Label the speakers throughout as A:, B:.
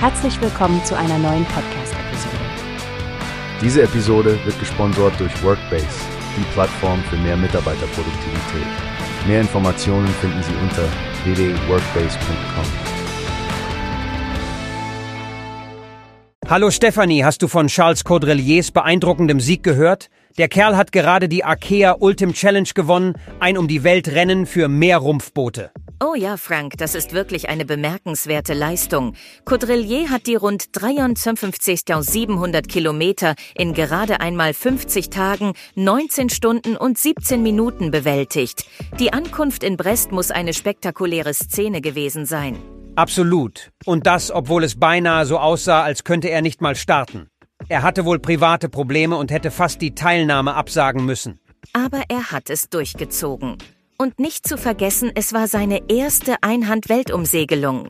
A: Herzlich willkommen zu einer neuen Podcast-Episode.
B: Diese Episode wird gesponsert durch Workbase, die Plattform für mehr Mitarbeiterproduktivität. Mehr Informationen finden Sie unter www.workbase.com.
C: Hallo Stefanie, hast du von Charles Caudreliers beeindruckendem Sieg gehört? Der Kerl hat gerade die Arkea Ultim Challenge gewonnen, ein um die Welt Rennen für mehr Rumpfboote.
D: Oh ja, Frank, das ist wirklich eine bemerkenswerte Leistung. Caudrelier hat die rund 53.700 Kilometer in gerade einmal 50 Tagen, 19 Stunden und 17 Minuten bewältigt. Die Ankunft in Brest muss eine spektakuläre Szene gewesen sein.
C: Absolut. Und das, obwohl es beinahe so aussah, als könnte er nicht mal starten. Er hatte wohl private Probleme und hätte fast die Teilnahme absagen müssen.
D: Aber er hat es durchgezogen. Und nicht zu vergessen, es war seine erste Einhand-Weltumsegelung.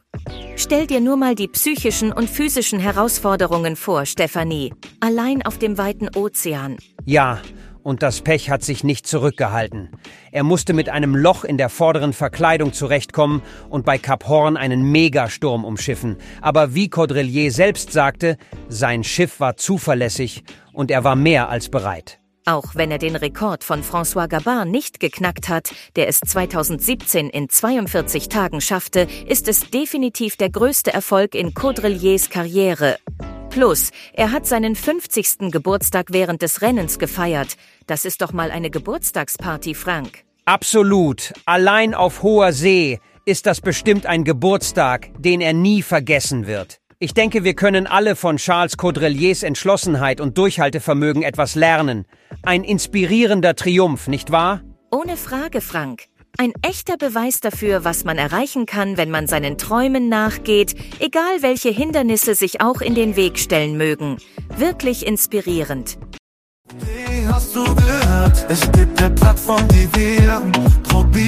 D: Stell dir nur mal die psychischen und physischen Herausforderungen vor, Stefanie. Allein auf dem weiten Ozean.
C: Ja, und das Pech hat sich nicht zurückgehalten. Er musste mit einem Loch in der vorderen Verkleidung zurechtkommen und bei Kap Horn einen Megasturm umschiffen. Aber wie Caudrelier selbst sagte, sein Schiff war zuverlässig und er war mehr als bereit.
D: Auch wenn er den Rekord von François Gabin nicht geknackt hat, der es 2017 in 42 Tagen schaffte, ist es definitiv der größte Erfolg in Caudreliers Karriere. Plus, er hat seinen 50. Geburtstag während des Rennens gefeiert. Das ist doch mal eine Geburtstagsparty, Frank.
C: Absolut. Allein auf hoher See ist das bestimmt ein Geburtstag, den er nie vergessen wird. Ich denke, wir können alle von Charles Caudreliers Entschlossenheit und Durchhaltevermögen etwas lernen. Ein inspirierender Triumph, nicht wahr?
D: Ohne Frage, Frank. Ein echter Beweis dafür, was man erreichen kann, wenn man seinen Träumen nachgeht, egal welche Hindernisse sich auch in den Weg stellen mögen. Wirklich inspirierend.
E: Wie hast du gehört? Es gibt eine Plattform, die wir